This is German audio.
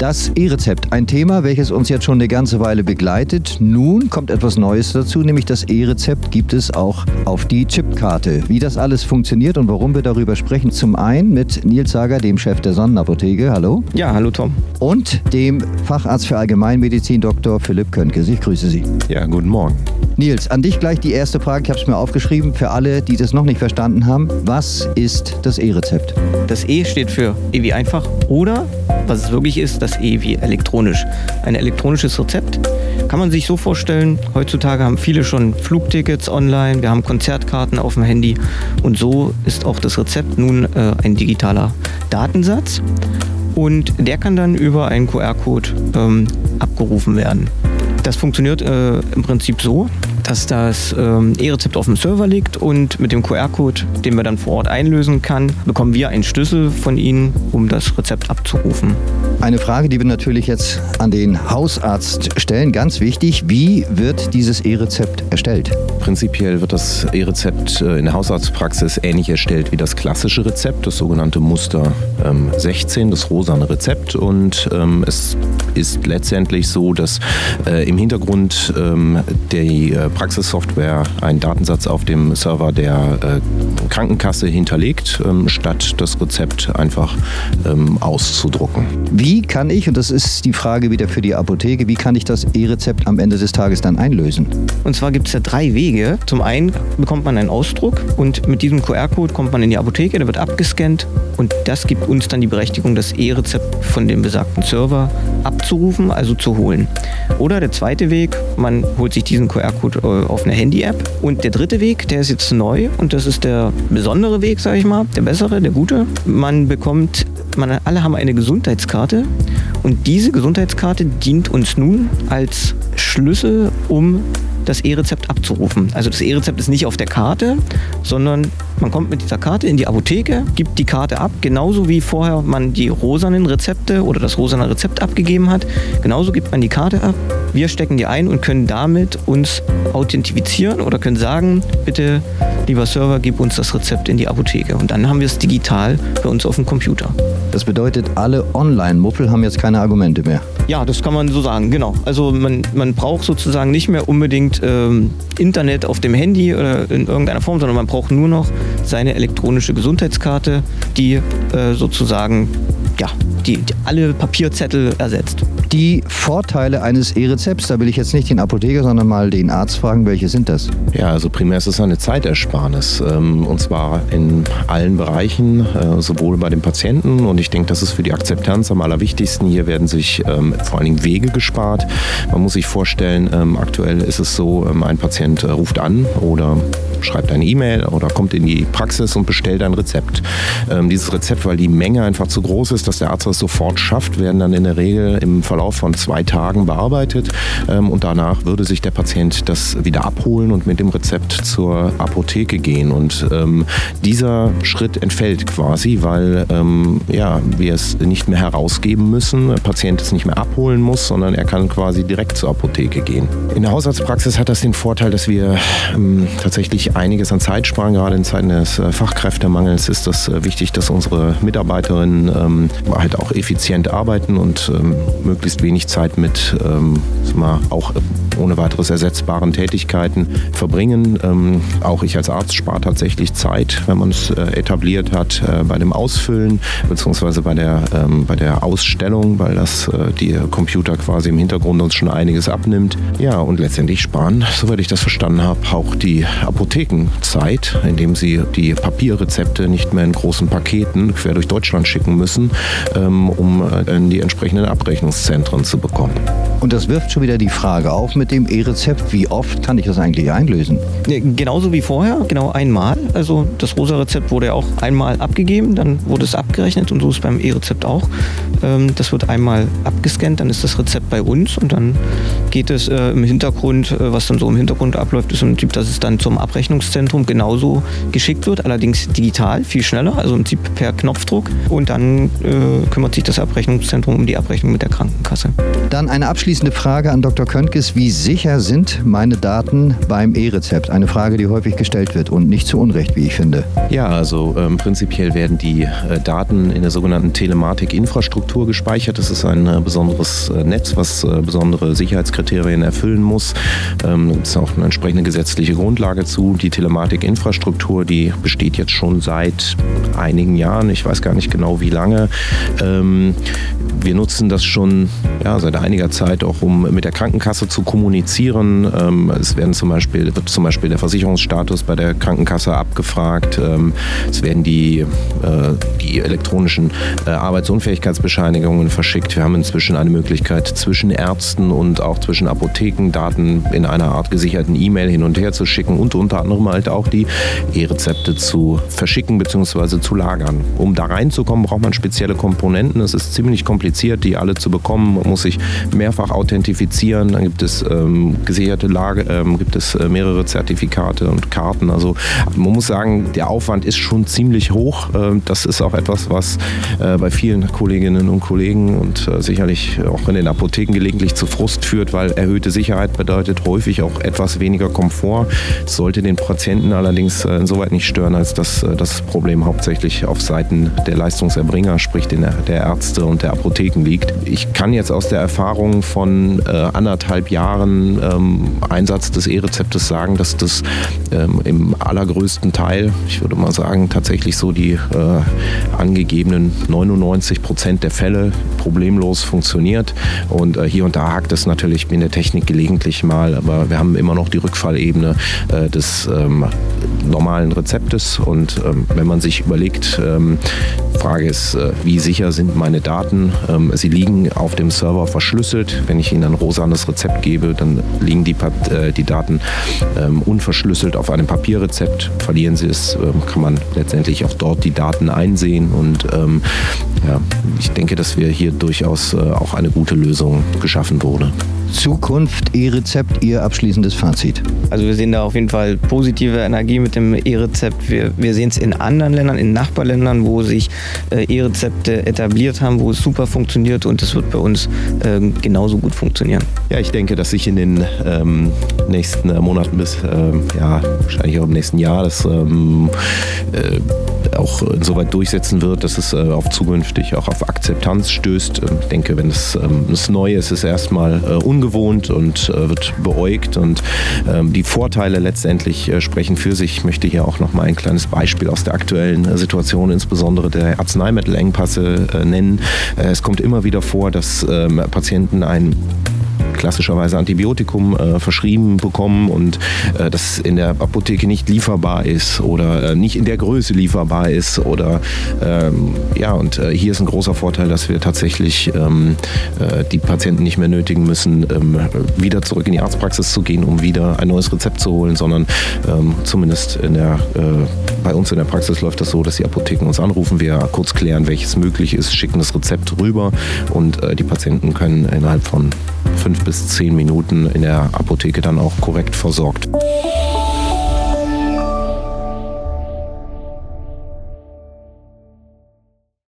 Das E-Rezept, ein Thema, welches uns jetzt schon eine ganze Weile begleitet. Nun kommt etwas Neues dazu, nämlich das E-Rezept gibt es auch auf die Chipkarte. Wie das alles funktioniert und warum wir darüber sprechen, zum einen mit Nils Sager, dem Chef der Sonnenapotheke. Hallo. Ja, hallo Tom. Und dem Facharzt für Allgemeinmedizin, Dr. Philipp Könkes. Ich grüße Sie. Ja, guten Morgen. Nils, an dich gleich die erste Frage. Ich habe es mir aufgeschrieben für alle, die das noch nicht verstanden haben. Was ist das E-Rezept? Das E steht für E wie einfach oder, was es wirklich ist, das E wie elektronisch. Ein elektronisches Rezept kann man sich so vorstellen, heutzutage haben viele schon Flugtickets online, wir haben Konzertkarten auf dem Handy und so ist auch das Rezept nun äh, ein digitaler Datensatz und der kann dann über einen QR-Code ähm, abgerufen werden. Das funktioniert äh, im Prinzip so, dass das ähm, E-Rezept auf dem Server liegt und mit dem QR-Code, den wir dann vor Ort einlösen kann, bekommen wir einen Schlüssel von Ihnen, um das Rezept abzurufen. Eine Frage, die wir natürlich jetzt an den Hausarzt stellen, ganz wichtig. Wie wird dieses E-Rezept erstellt? Prinzipiell wird das E-Rezept äh, in der Hausarztpraxis ähnlich erstellt wie das klassische Rezept, das sogenannte Muster 16, ähm, das rosane Rezept. Und ähm, es ist letztendlich so, dass äh, im Hintergrund ähm, die äh, Praxissoftware einen Datensatz auf dem Server der Krankenkasse hinterlegt, statt das Rezept einfach auszudrucken. Wie kann ich, und das ist die Frage wieder für die Apotheke, wie kann ich das E-Rezept am Ende des Tages dann einlösen? Und zwar gibt es ja drei Wege. Zum einen bekommt man einen Ausdruck und mit diesem QR-Code kommt man in die Apotheke, der wird abgescannt und das gibt uns dann die Berechtigung, das E-Rezept von dem besagten Server abzurufen, also zu holen. Oder der zweite Weg, man holt sich diesen QR-Code äh, auf eine Handy-App. Und der dritte Weg, der ist jetzt neu und das ist der besondere Weg, sage ich mal, der bessere, der gute. Man bekommt man, alle haben eine Gesundheitskarte und diese Gesundheitskarte dient uns nun als Schlüssel, um das E-Rezept abzurufen. Also das E-Rezept ist nicht auf der Karte, sondern man kommt mit dieser Karte in die Apotheke, gibt die Karte ab, genauso wie vorher man die rosanen Rezepte oder das rosane Rezept abgegeben hat. Genauso gibt man die Karte ab. Wir stecken die ein und können damit uns authentifizieren oder können sagen, bitte lieber Server, gib uns das Rezept in die Apotheke. Und dann haben wir es digital bei uns auf dem Computer. Das bedeutet, alle Online-Muffel haben jetzt keine Argumente mehr. Ja, das kann man so sagen, genau. Also man, man braucht sozusagen nicht mehr unbedingt ähm, Internet auf dem Handy oder in irgendeiner Form, sondern man braucht nur noch seine elektronische Gesundheitskarte, die äh, sozusagen ja, die, die alle Papierzettel ersetzt. Die Vorteile eines E-Rezepts, da will ich jetzt nicht den Apotheker, sondern mal den Arzt fragen, welche sind das? Ja, also primär ist es eine Zeitersparnis ähm, und zwar in allen Bereichen, äh, sowohl bei den Patienten und ich denke, das ist für die Akzeptanz am allerwichtigsten. Hier werden sich ähm, vor allen Dingen Wege gespart. Man muss sich vorstellen, ähm, aktuell ist es so, ein Patient äh, ruft an oder schreibt eine E-Mail oder kommt in die Praxis und bestellt ein Rezept. Dieses Rezept, weil die Menge einfach zu groß ist, dass der Arzt das sofort schafft, werden dann in der Regel im Verlauf von zwei Tagen bearbeitet ähm, und danach würde sich der Patient das wieder abholen und mit dem Rezept zur Apotheke gehen. Und ähm, dieser Schritt entfällt quasi, weil ähm, ja, wir es nicht mehr herausgeben müssen, der Patient es nicht mehr abholen muss, sondern er kann quasi direkt zur Apotheke gehen. In der Hausarztpraxis hat das den Vorteil, dass wir ähm, einiges an Zeit sparen. Gerade in Zeiten des äh, Fachkräftemangels ist das äh, wichtig, dass unsere Mitarbeiterinnen ähm, halt auch effizient arbeiten und ähm, möglichst wenig Zeit mit ähm, auch ohne weiteres ersetzbaren Tätigkeiten verbringen. Ähm, auch ich als Arzt spare tatsächlich Zeit, wenn man es äh, etabliert hat, äh, bei dem Ausfüllen bzw. Bei, der, ähm, bei der Ausstellung, weil das äh, die Computer quasi im Hintergrund uns schon einiges abnimmt. Ja, und letztendlich sparen, soweit ich das verstanden habe, auch die Apothekenzeit, indem sie die Papierrezepte nicht mehr in großen Paketen quer durch Deutschland schicken müssen, ähm, um äh, in die entsprechenden Abrechnungszentren zu bekommen. Und das wirft schon wieder die Frage auf mit dem E-Rezept, wie oft kann ich das eigentlich einlösen? Genauso wie vorher, genau einmal. Also das rosa Rezept wurde ja auch einmal abgegeben, dann wurde es abgerechnet und so ist es beim E-Rezept auch. Ähm, das wird einmal abgescannt, dann ist das Rezept bei uns und dann geht es äh, im Hintergrund, äh, was dann so im Hintergrund abläuft, ist im Prinzip, dass es dann zum Abrechnungszentrum genauso geschickt wird, allerdings digital, viel schneller, also im Prinzip per Knopfdruck und dann äh, kümmert sich das Abrechnungszentrum um die Abrechnung mit der Krankenkasse. Dann eine abschließende Frage an Dr. Köntges. Wie sicher sind meine Daten beim E-Rezept? Eine Frage, die häufig gestellt wird und nicht zu Unrecht. Zurecht, wie ich finde. Ja, also ähm, prinzipiell werden die äh, Daten in der sogenannten Telematik-Infrastruktur gespeichert. Das ist ein äh, besonderes äh, Netz, was äh, besondere Sicherheitskriterien erfüllen muss. Ähm, es auch eine entsprechende gesetzliche Grundlage zu. Die Telematik-Infrastruktur, die besteht jetzt schon seit einigen Jahren. Ich weiß gar nicht genau, wie lange. Ähm, wir nutzen das schon ja, seit einiger Zeit auch, um mit der Krankenkasse zu kommunizieren. Ähm, es werden zum Beispiel, wird zum Beispiel der Versicherungsstatus bei der Krankenkasse abgefragt. Ähm, es werden die, äh, die elektronischen äh, Arbeitsunfähigkeitsbescheinigungen verschickt. Wir haben inzwischen eine Möglichkeit, zwischen Ärzten und auch zwischen Apotheken Daten in einer Art gesicherten E-Mail hin und her zu schicken und unter anderem halt auch die E-Rezepte zu verschicken bzw. zu lagern. Um da reinzukommen, braucht man spezielle Komponenten. Es ist ziemlich kompliziert, die alle zu bekommen. Man muss sich mehrfach authentifizieren. Dann gibt es ähm, gesicherte Lage, ähm, gibt es äh, mehrere Zertifikate und Karten. Also man muss sagen, der Aufwand ist schon ziemlich hoch. Ähm, das ist auch etwas, was äh, bei vielen Kolleginnen und Kollegen und äh, sicherlich auch in den Apotheken gelegentlich zu Frust führt, weil erhöhte Sicherheit bedeutet häufig auch etwas weniger Komfort. Das sollte den Patienten allerdings äh, insoweit nicht stören, als dass das Problem hauptsächlich auf Seiten der Leistungserbringer, sprich der Ärzte und der Apotheken liegt. Ich kann jetzt aus der Erfahrung von anderthalb Jahren ähm, Einsatz des E-Rezeptes sagen, dass das ähm, im allergrößten Teil, ich würde mal sagen, tatsächlich so die äh, angegebenen 99 Prozent der Fälle problemlos funktioniert. Und äh, hier und da hakt es natürlich in der Technik gelegentlich mal, aber wir haben immer noch die Rückfallebene äh, des ähm, normalen Rezeptes. Und ähm, wenn man sich überlegt, ähm, Frage ist, äh, wie sicher sind meine Daten? Ähm, sie liegen auf dem Server verschlüsselt. Wenn ich Ihnen ein rosanes Rezept gebe, dann liegen die, äh, die Daten ähm, unverschlüsselt auf einem Papierrezept. Verlieren Sie es, ähm, kann man letztendlich auch dort die Daten einsehen. Und ja, ich denke, dass wir hier durchaus äh, auch eine gute Lösung geschaffen wurde. Zukunft, E-Rezept, Ihr abschließendes Fazit? Also wir sehen da auf jeden Fall positive Energie mit dem E-Rezept. Wir, wir sehen es in anderen Ländern, in Nachbarländern, wo sich äh, E-Rezepte etabliert haben, wo es super funktioniert und es wird bei uns äh, genauso gut funktionieren. Ja, ich denke, dass sich in den ähm, nächsten äh, Monaten bis, ähm, ja, wahrscheinlich auch im nächsten Jahr, das ähm, äh, auch insoweit durchsetzen wird, dass es äh, auf zukünftig auch auf Akzeptanz stößt. Ähm, ich denke, wenn es ähm, das Neue ist, ist es erstmal äh, ungewohnt und wird beäugt und ähm, die Vorteile letztendlich sprechen für sich. Ich möchte hier auch noch mal ein kleines Beispiel aus der aktuellen Situation, insbesondere der Arzneimittelengpasse, nennen. es kommt immer wieder vor, dass Patienten ein klassischerweise Antibiotikum äh, verschrieben bekommen und äh, das in der Apotheke nicht lieferbar ist oder äh, nicht in der Größe lieferbar ist oder ähm, ja und äh, hier ist ein großer Vorteil, dass wir tatsächlich ähm, äh, die Patienten nicht mehr nötigen müssen, ähm, wieder zurück in die Arztpraxis zu gehen, um wieder ein neues Rezept zu holen, sondern ähm, zumindest in der, äh, bei uns in der Praxis läuft das so, dass die Apotheken uns anrufen, wir kurz klären, welches möglich ist, schicken das Rezept rüber und die Patienten können innerhalb von fünf bis zehn Minuten in der Apotheke dann auch korrekt versorgt.